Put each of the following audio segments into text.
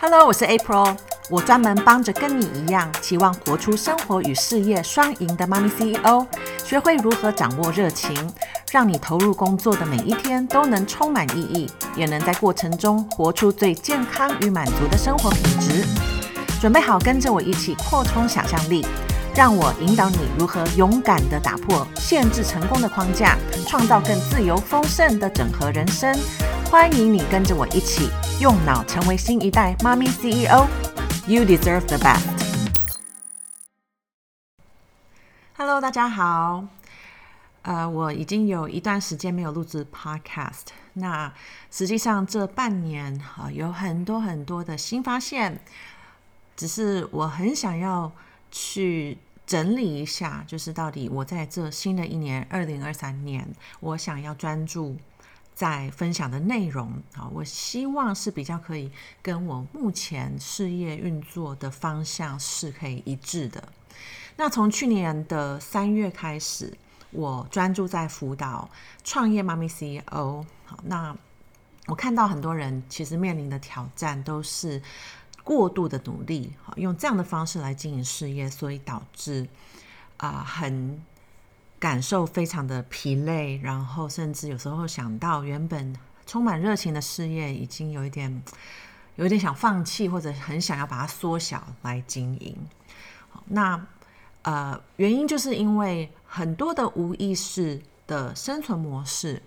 Hello，我是 April，我专门帮着跟你一样期望活出生活与事业双赢的妈咪 CEO，学会如何掌握热情，让你投入工作的每一天都能充满意义，也能在过程中活出最健康与满足的生活品质。准备好跟着我一起扩充想象力，让我引导你如何勇敢地打破限制成功的框架，创造更自由丰盛的整合人生。欢迎你跟着我一起用脑成为新一代妈咪 CEO。You deserve the best。Hello，大家好。呃，我已经有一段时间没有录制 Podcast。那实际上这半年啊、有很多很多的新发现。只是我很想要去整理一下，就是到底我在这新的一年二零二三年，我想要专注。在分享的内容啊，我希望是比较可以跟我目前事业运作的方向是可以一致的。那从去年的三月开始，我专注在辅导创业妈咪 CEO。好，那我看到很多人其实面临的挑战都是过度的努力，好，用这样的方式来经营事业，所以导致啊很。感受非常的疲累，然后甚至有时候想到原本充满热情的事业，已经有一点，有一点想放弃，或者很想要把它缩小来经营。那呃，原因就是因为很多的无意识的生存模式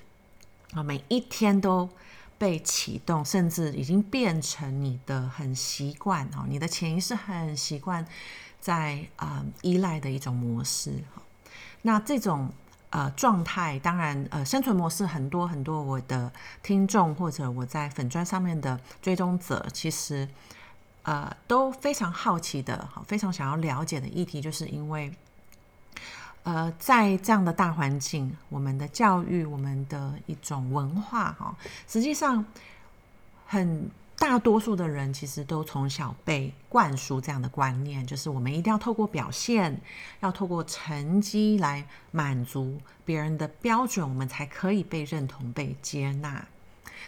啊，每一天都被启动，甚至已经变成你的很习惯哦，你的潜意识很习惯在啊、依赖的一种模式。那这种呃状态，当然呃生存模式很多很多，我的听众或者我在粉专上面的追踪者，其实呃都非常好奇的，非常想要了解的议题，就是因为呃在这样的大环境，我们的教育，我们的一种文化哈，实际上很。大多数的人其实都从小被灌输这样的观念，就是我们一定要透过表现，要透过成绩来满足别人的标准，我们才可以被认同、被接纳。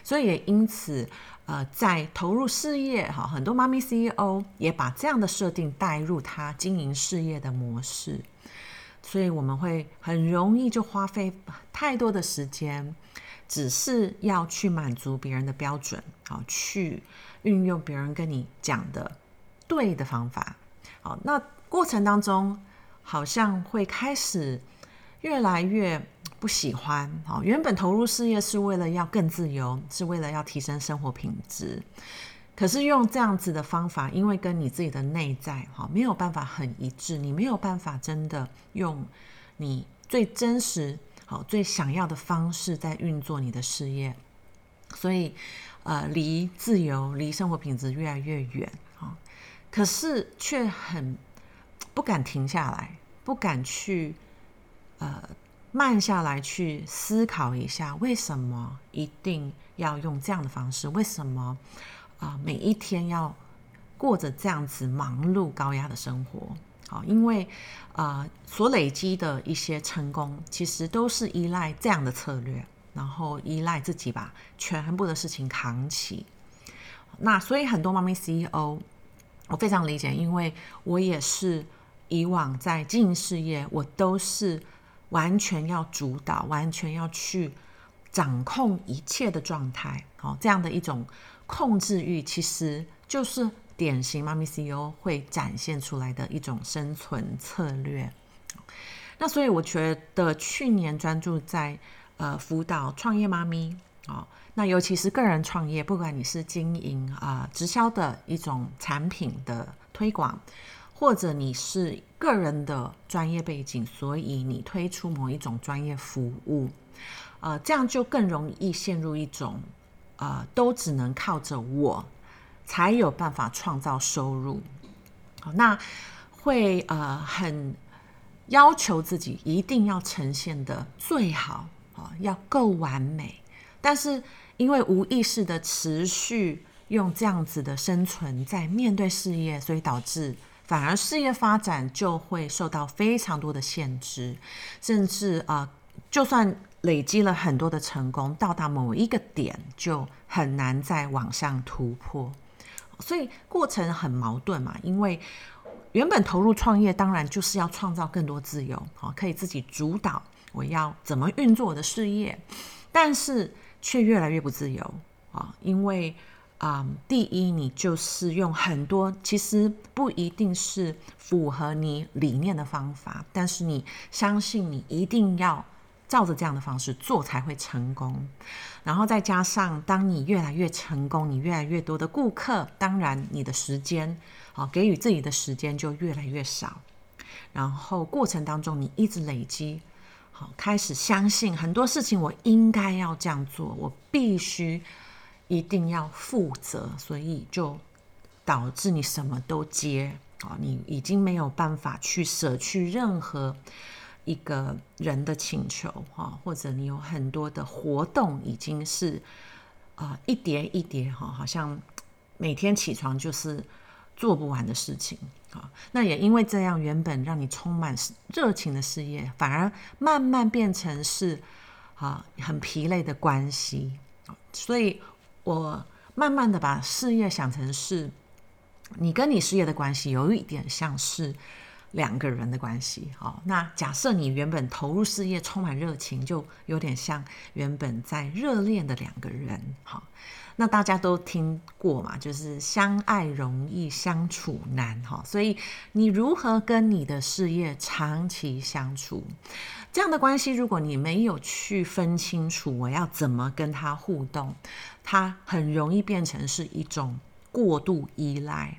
所以也因此，呃，在投入事业哈，很多妈咪 CEO 也把这样的设定带入他经营事业的模式，所以我们会很容易就花费太多的时间。只是要去满足别人的标准，好，去运用别人跟你讲的对的方法，好，那过程当中好像会开始越来越不喜欢，好，原本投入事业是为了要更自由，是为了要提升生活品质，可是用这样子的方法，因为跟你自己的内在，好，没有办法很一致，你没有办法真的用你最真实。好，最想要的方式在运作你的事业，所以，呃，离自由、离生活品质越来越远啊。可是却很不敢停下来，不敢去呃慢下来去思考一下，为什么一定要用这样的方式？为什么啊，每一天要过着这样子忙碌、高压的生活？好，因为啊、呃，所累积的一些成功，其实都是依赖这样的策略，然后依赖自己把全部的事情扛起。那所以很多妈咪 CEO，我非常理解，因为我也是以往在经营事业，我都是完全要主导，完全要去掌控一切的状态。好，这样的一种控制欲，其实就是。典型妈咪 CEO 会展现出来的一种生存策略。那所以我觉得去年专注在呃辅导创业妈咪啊、哦，那尤其是个人创业，不管你是经营啊、直销的一种产品的推广，或者你是个人的专业背景，所以你推出某一种专业服务，呃，这样就更容易陷入一种呃都只能靠着我。才有办法创造收入，那会呃很要求自己一定要呈现的最好啊，要够完美。但是因为无意识的持续用这样子的生存在面对事业，所以导致反而事业发展就会受到非常多的限制，甚至啊、就算累积了很多的成功，到达某一个点就很难再往上突破。所以过程很矛盾嘛，因为原本投入创业，当然就是要创造更多自由，好，可以自己主导我要怎么运作我的事业，但是却越来越不自由啊，因为啊、第一，你就是用很多其实不一定是符合你理念的方法，但是你相信你一定要。照着这样的方式做才会成功，然后再加上，当你越来越成功，你越来越多的顾客，当然你的时间，好，给予自己的时间就越来越少。然后过程当中，你一直累积，好，开始相信很多事情我应该要这样做，我必须一定要负责，所以就导致你什么都接，啊，你已经没有办法去舍去任何。一个人的请求哈，或者你有很多的活动，已经是啊、一叠一叠哈，好像每天起床就是做不完的事情啊。那也因为这样，原本让你充满热情的事业，反而慢慢变成是啊很疲累的关系。所以我慢慢的把事业想成是你跟你事业的关系，有一点像是。两个人的关系，好，那假设你原本投入事业充满热情，就有点像原本在热恋的两个人，好，那大家都听过嘛，就是相爱容易相处难，哈，所以你如何跟你的事业长期相处？这样的关系，如果你没有去分清楚我要怎么跟他互动，它很容易变成是一种过度依赖。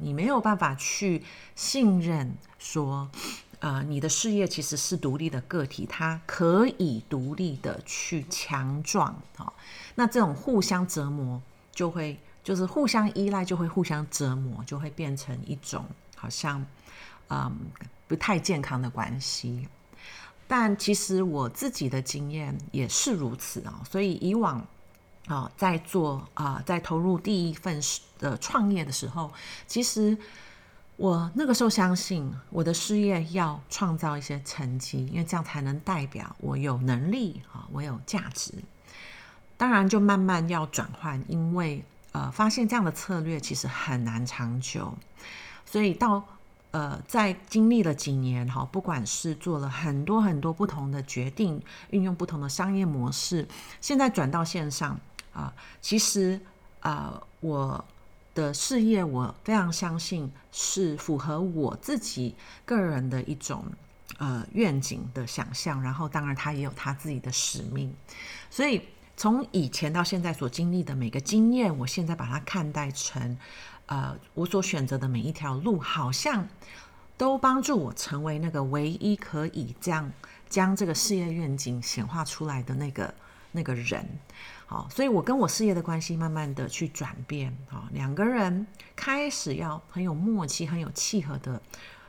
你没有办法去信任说，呃，你的事业其实是独立的个体，它可以独立的去强壮。啊，那这种互相折磨就会，就是互相依赖就会互相折磨，就会变成一种好像，嗯，不太健康的关系。但其实我自己的经验也是如此啊，所以以往。啊，在做啊，在投入第一份的创业的时候，其实我那个时候相信我的事业要创造一些成绩，因为这样才能代表我有能力啊，我有价值。当然，就慢慢要转换，因为呃，发现这样的策略其实很难长久，所以到呃，在经历了几年哈，不管是做了很多很多不同的决定，运用不同的商业模式，现在转到线上。啊，其实啊，我的事业我非常相信是符合我自己个人的一种呃愿景的想象，然后当然他也有他自己的使命，所以从以前到现在所经历的每个经验，我现在把它看待成呃我所选择的每一条路，好像都帮助我成为那个唯一可以这样将这个事业愿景显化出来的那个那个人。好，所以我跟我事业的关系慢慢的去转变，啊，两个人开始要很有默契、很有契合的，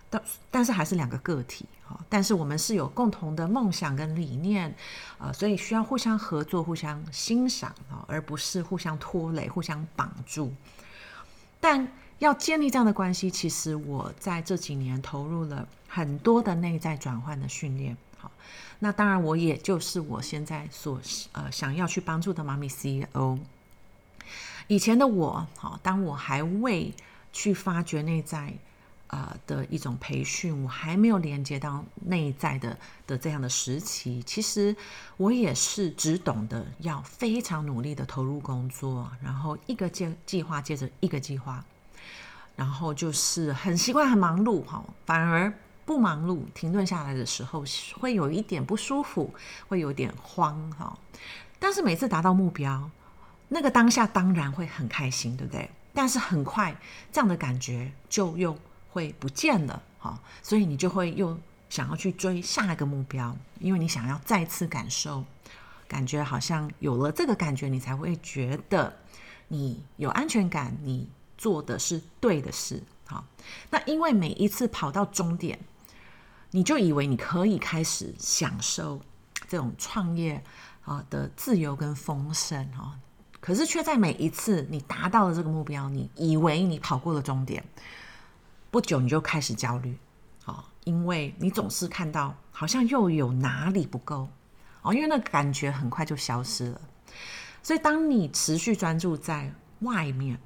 但但是还是两个个体，哈，但是我们是有共同的梦想跟理念，呃，所以需要互相合作、互相欣赏，啊，而不是互相拖累、互相绑住。但要建立这样的关系，其实我在这几年投入了很多的内在转换的训练。那当然，我也就是我现在所呃想要去帮助的妈咪 CEO。以前的我，好，当我还未去发掘内在呃的一种培训，我还没有连接到内在的的这样的时期，其实我也是只懂得要非常努力的投入工作，然后一个计计划接着一个计划，然后就是很习惯很忙碌，哈，反而。不忙碌，停顿下来的时候，会有一点不舒服，会有点慌哈。但是每次达到目标，那个当下当然会很开心，对不对？但是很快这样的感觉就又会不见了哈。所以你就会又想要去追下一个目标，因为你想要再次感受，感觉好像有了这个感觉，你才会觉得你有安全感，你做的是对的事。好，那因为每一次跑到终点。你就以为你可以开始享受这种创业啊的自由跟丰盛哦，可是却在每一次你达到了这个目标，你以为你跑过了终点，不久你就开始焦虑啊，因为你总是看到好像又有哪里不够哦，因为那感觉很快就消失了。所以当你持续专注在外面，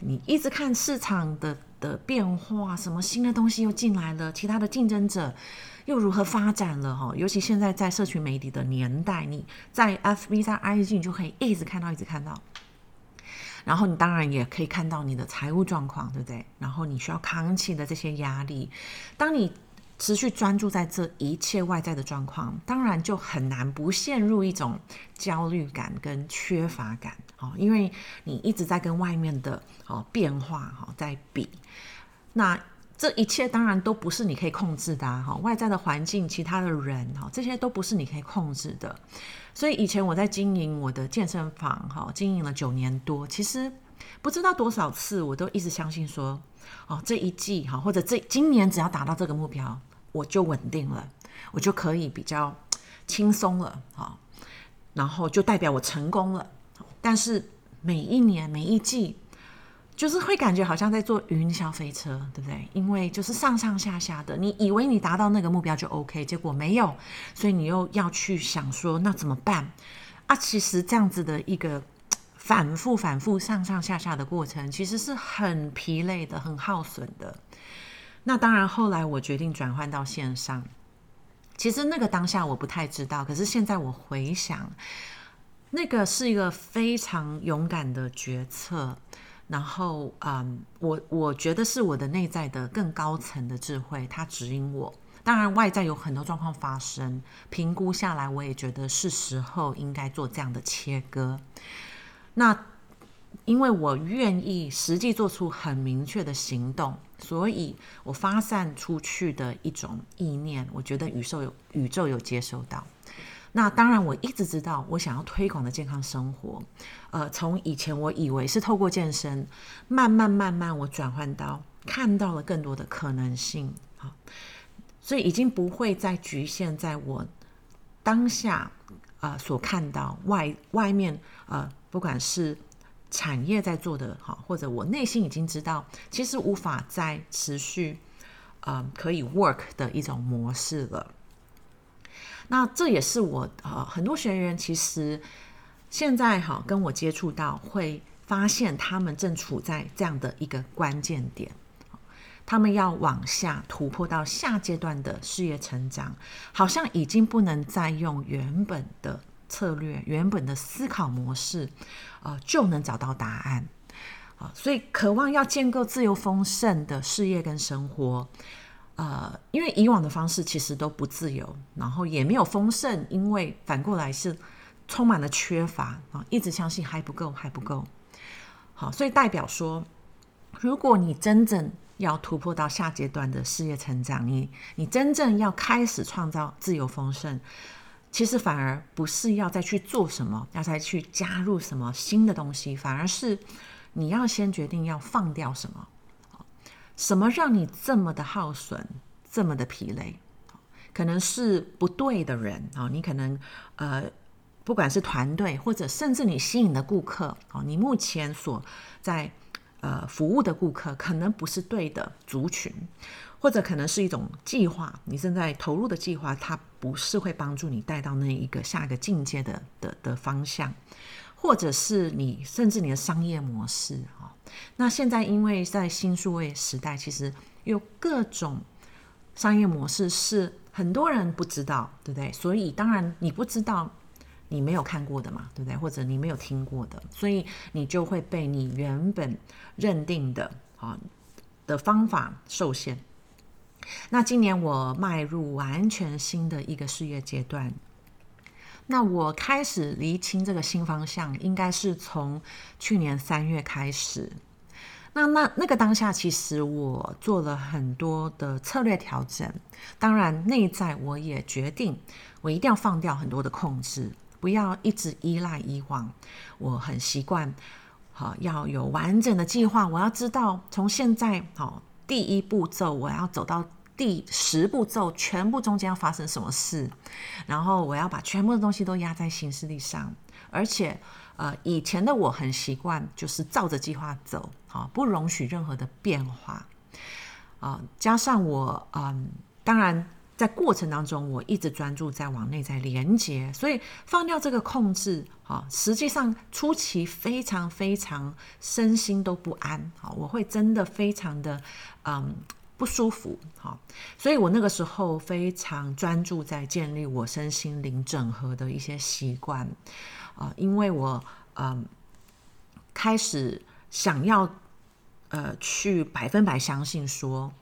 你一直看市场的的变化，什么新的东西又进来了，其他的竞争者又如何发展了哈？尤其现在在社群媒体的年代，你在 FB 在 IG 你就可以一直看到，一直看到。然后你当然也可以看到你的财务状况，对不对？然后你需要扛起的这些压力，当你持续专注在这一切外在的状况，当然就很难不陷入一种焦虑感跟缺乏感，哦，因为你一直在跟外面的哦变化哈在比，那这一切当然都不是你可以控制的哈，外在的环境、其他的人哈，这些都不是你可以控制的。所以以前我在经营我的健身房哈，经营了九年多，其实不知道多少次，我都一直相信说，哦，这一季哈，或者这今年只要达到这个目标。我就稳定了，我就可以比较轻松了啊，然后就代表我成功了。但是每一年每一季，就是会感觉好像在坐云霄飞车，对不对？因为就是上上下下的，你以为你达到那个目标就 OK，结果没有，所以你又要去想说那怎么办啊？其实这样子的一个反复反复上上下下的过程，其实是很疲累的，很耗损的。那当然，后来我决定转换到线上。其实那个当下我不太知道，可是现在我回想，那个是一个非常勇敢的决策。然后，嗯，我我觉得是我的内在的更高层的智慧，它指引我。当然，外在有很多状况发生，评估下来，我也觉得是时候应该做这样的切割。那。因为我愿意实际做出很明确的行动，所以我发散出去的一种意念，我觉得宇宙有宇宙有接收到。那当然，我一直知道我想要推广的健康生活，呃，从以前我以为是透过健身，慢慢慢慢我转换到看到了更多的可能性啊，所以已经不会再局限在我当下啊、呃、所看到外外面呃，不管是。产业在做的好，或者我内心已经知道，其实无法再持续，呃，可以 work 的一种模式了。那这也是我呃很多学员其实现在哈跟我接触到，会发现他们正处在这样的一个关键点，他们要往下突破到下阶段的事业成长，好像已经不能再用原本的。策略原本的思考模式，呃，就能找到答案，啊、所以渴望要建构自由丰盛的事业跟生活，呃，因为以往的方式其实都不自由，然后也没有丰盛，因为反过来是充满了缺乏啊、一直相信还不够，还不够，好，所以代表说，如果你真正要突破到下阶段的事业成长，你你真正要开始创造自由丰盛。其实反而不是要再去做什么，要再去加入什么新的东西，反而是你要先决定要放掉什么，什么让你这么的耗损，这么的疲累，可能是不对的人啊，你可能呃，不管是团队或者甚至你吸引的顾客啊，你目前所在呃服务的顾客可能不是对的族群。或者可能是一种计划，你正在投入的计划，它不是会帮助你带到那一个下一个境界的的的方向，或者是你甚至你的商业模式啊。那现在因为在新数位时代，其实有各种商业模式是很多人不知道，对不对？所以当然你不知道，你没有看过的嘛，对不对？或者你没有听过的，所以你就会被你原本认定的啊的方法受限。那今年我迈入完全新的一个事业阶段，那我开始厘清这个新方向，应该是从去年三月开始。那那那个当下，其实我做了很多的策略调整，当然内在我也决定，我一定要放掉很多的控制，不要一直依赖以往。我很习惯，好要有完整的计划，我要知道从现在好第一步骤，我要走到。第十步骤，全部中间要发生什么事，然后我要把全部的东西都压在行事历上，而且，呃，以前的我很习惯就是照着计划走，啊，不容许任何的变化，啊，加上我，嗯，当然在过程当中，我一直专注在往内在连接，所以放掉这个控制，哈，实际上初期非常非常身心都不安，哈，我会真的非常的嗯不舒服，哈，所以我那个时候非常专注在建立我身心灵整合的一些习惯，啊，因为我嗯开始想要呃去百分百相信说。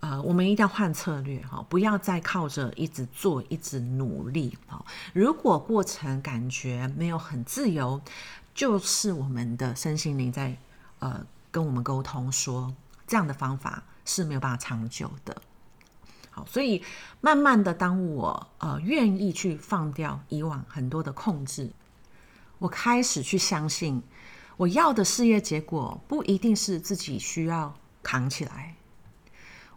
呃，我们一定要换策略哈，不要再靠着一直做、一直努力哈。如果过程感觉没有很自由，就是我们的身心灵在呃跟我们沟通说，这样的方法是没有办法长久的。好，所以慢慢的，当我呃愿意去放掉以往很多的控制，我开始去相信，我要的事业结果不一定是自己需要扛起来。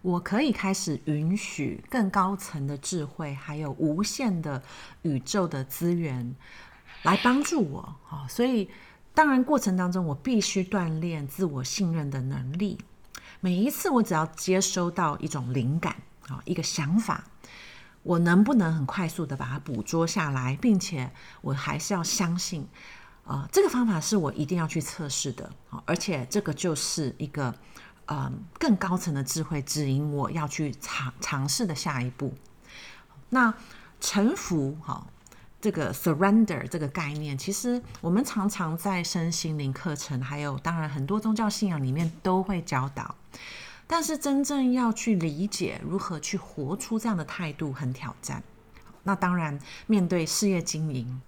我可以开始允许更高层的智慧，还有无限的宇宙的资源来帮助我啊。所以当然过程当中，我必须锻炼自我信任的能力。每一次我只要接收到一种灵感啊，一个想法，我能不能很快速的把它捕捉下来，并且我还是要相信，啊，这个方法是我一定要去测试的。而且这个就是一个。嗯，更高层的智慧指引我要去尝尝试的下一步。那臣服，哈，这个 surrender 这个概念，其实我们常常在身心灵课程，还有当然很多宗教信仰里面都会教导。但是真正要去理解如何去活出这样的态度，很挑战。那当然，面对事业经营，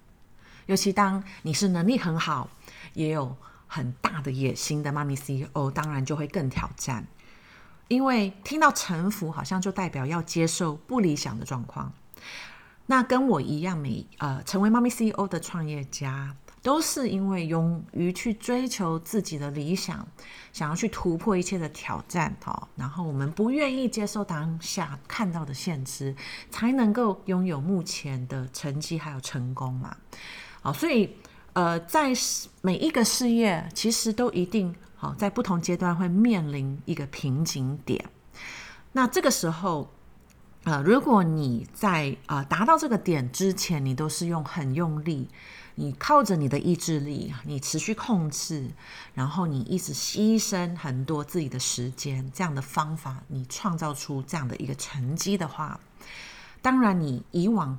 尤其当你是能力很好，也有。很大的野心的妈咪 CEO，当然就会更挑战，因为听到臣服，好像就代表要接受不理想的状况。那跟我一样，每呃成为妈咪 CEO 的创业家，都是因为勇于去追求自己的理想，想要去突破一切的挑战，哦。然后我们不愿意接受当下看到的限制，才能够拥有目前的成绩还有成功嘛。好，所以。呃，在每一个事业，其实都一定好，在不同阶段会面临一个瓶颈点。那这个时候，呃，如果你在呃达到这个点之前，你都是用很用力，你靠着你的意志力，你持续控制，然后你一直牺牲很多自己的时间，这样的方法，你创造出这样的一个成绩的话，当然你以往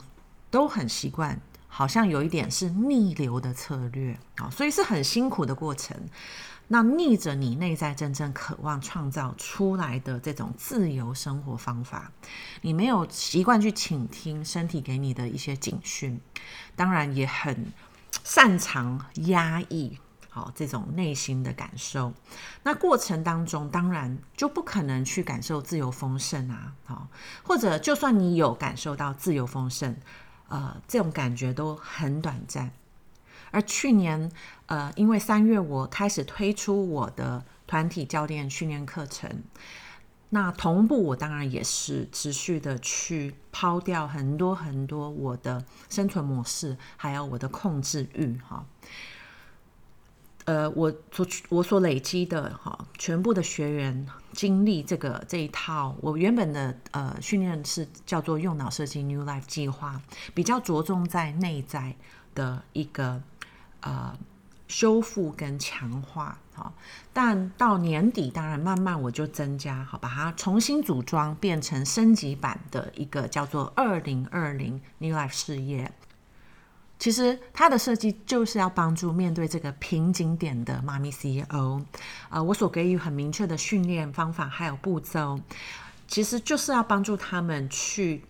都很习惯。好像有一点是逆流的策略啊，所以是很辛苦的过程。那逆着你内在真正渴望创造出来的这种自由生活方法，你没有习惯去倾听身体给你的一些警讯，当然也很擅长压抑好这种内心的感受。那过程当中，当然就不可能去感受自由丰盛啊，好，或者就算你有感受到自由丰盛。呃，这种感觉都很短暂。而去年，呃，因为三月我开始推出我的团体教练训练课程，那同步我当然也是持续的去抛掉很多很多我的生存模式，还有我的控制欲，哈。呃，我所我所累积的哈，全部的学员经历这个这一套，我原本的呃训练是叫做用脑设计 New Life 计划，比较着重在内在的一个呃修复跟强化，好，但到年底当然慢慢我就增加，好，把它重新组装变成升级版的一个叫做二零二零 New Life 事业。其实它的设计就是要帮助面对这个瓶颈点的妈咪 CEO，呃，我所给予很明确的训练方法还有步骤，其实就是要帮助他们去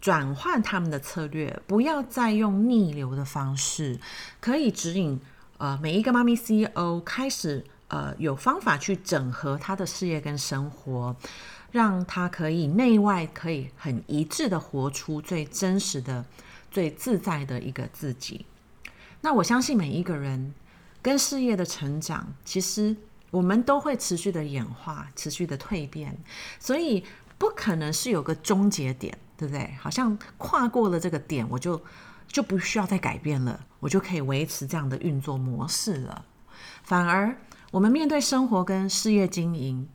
转换他们的策略，不要再用逆流的方式，可以指引呃每一个妈咪 CEO 开始呃有方法去整合他的事业跟生活，让他可以内外可以很一致的活出最真实的。最自在的一个自己。那我相信每一个人跟事业的成长，其实我们都会持续的演化，持续的蜕变，所以不可能是有个终结点，对不对？好像跨过了这个点，我就就不需要再改变了，我就可以维持这样的运作模式了。反而，我们面对生活跟事业经营，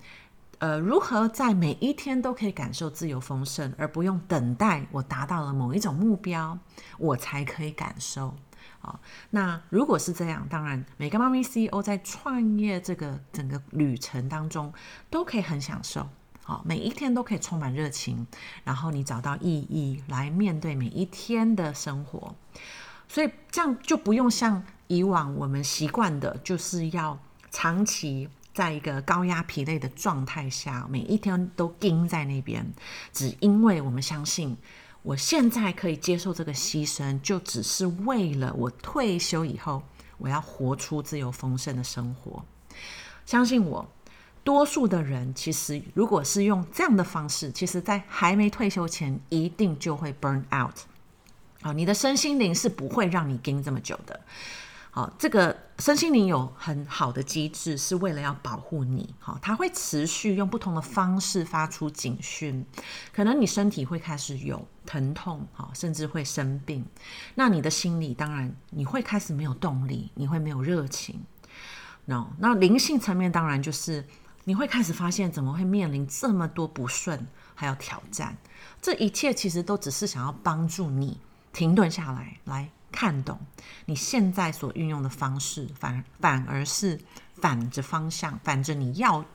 呃，如何在每一天都可以感受自由丰盛，而不用等待我达到了某一种目标，我才可以感受。好，那如果是这样，当然每个妈咪 CEO 在创业这个整个旅程当中都可以很享受。好，每一天都可以充满热情，然后你找到意义来面对每一天的生活，所以这样就不用像以往我们习惯的，就是要长期。在一个高压疲累的状态下，每一天都盯在那边，只因为我们相信，我现在可以接受这个牺牲，就只是为了我退休以后，我要活出自由丰盛的生活。相信我，多数的人其实如果是用这样的方式，其实在还没退休前，一定就会 burn out。啊，你的身心灵是不会让你盯这么久的。好，这个身心灵有很好的机制，是为了要保护你。好，它会持续用不同的方式发出警讯。可能你身体会开始有疼痛，好，甚至会生病。那你的心里当然你会开始没有动力，你会没有热情。No，那灵性层面当然就是你会开始发现怎么会面临这么多不顺，还有挑战。这一切其实都只是想要帮助你停顿下来，来。看懂你现在所运用的方式，反反而是反着方向，反着你要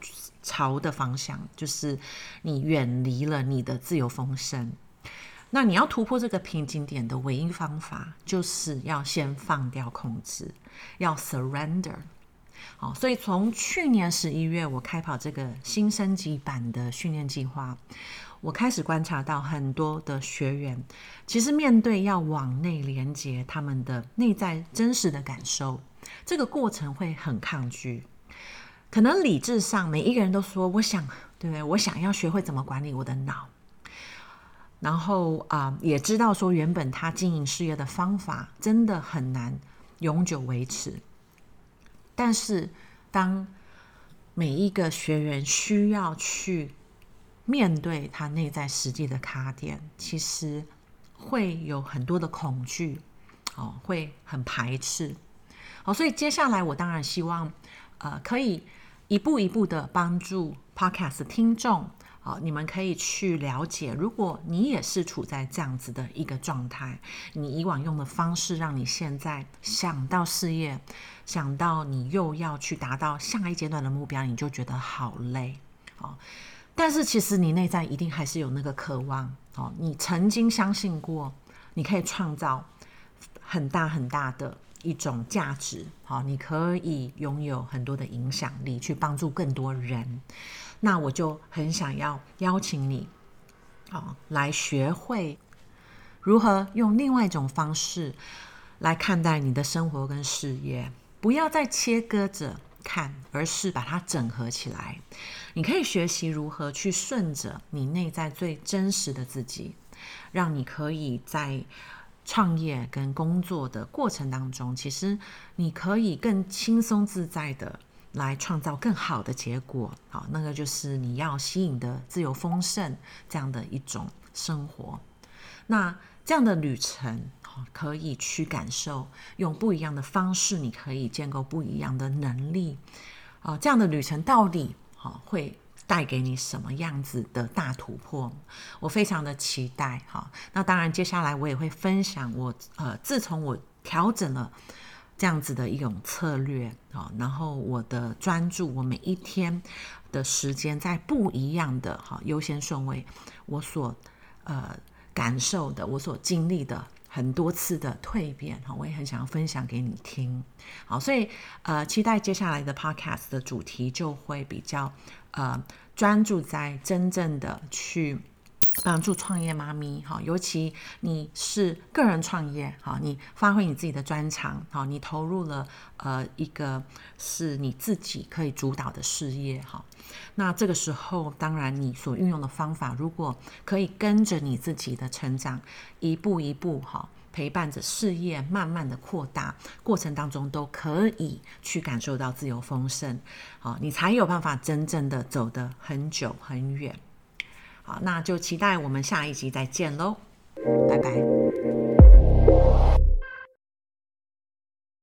朝的方向，就是你远离了你的自由风声。那你要突破这个瓶颈点的唯一方法，就是要先放掉控制，要 surrender。好，所以从去年十一月我开跑这个新升级版的训练计划。我开始观察到很多的学员，其实面对要往内连接他们的内在真实的感受，这个过程会很抗拒。可能理智上每一个人都说：“我想，对？我想要学会怎么管理我的脑。”然后啊、也知道说原本他经营事业的方法真的很难永久维持。但是当每一个学员需要去面对他内在实际的卡点，其实会有很多的恐惧，哦，会很排斥，好，所以接下来我当然希望，呃，可以一步一步的帮助 Podcast 听众，好，你们可以去了解，如果你也是处在这样子的一个状态，你以往用的方式，让你现在想到事业，想到你又要去达到下一阶段的目标，你就觉得好累，好。但是其实你内在一定还是有那个渴望哦，你曾经相信过，你可以创造很大很大的一种价值，好，你可以拥有很多的影响力，去帮助更多人。那我就很想要邀请你，啊，来学会如何用另外一种方式来看待你的生活跟事业，不要再切割着。看，而是把它整合起来。你可以学习如何去顺着你内在最真实的自己，让你可以在创业跟工作的过程当中，其实你可以更轻松自在的来创造更好的结果。好，那个就是你要吸引的自由丰盛这样的一种生活。那这样的旅程。可以去感受，用不一样的方式，你可以建构不一样的能力。啊，这样的旅程到底好会带给你什么样子的大突破？我非常的期待。哈，那当然，接下来我也会分享我呃，自从我调整了这样子的一种策略啊，然后我的专注，我每一天的时间在不一样的哈优先顺位，我所呃感受的，我所经历的。很多次的蜕变哈，我也很想要分享给你听。好，所以呃，期待接下来的 podcast 的主题就会比较呃专注在真正的去。帮助创业妈咪，哈，尤其你是个人创业，哈，你发挥你自己的专长，哈，你投入了呃一个是你自己可以主导的事业，哈，那这个时候，当然你所运用的方法，如果可以跟着你自己的成长，一步一步，哈，陪伴着事业慢慢的扩大，过程当中都可以去感受到自由丰盛，好，你才有办法真正的走得很久很远。好，那就期待我们下一集再见喽，拜拜。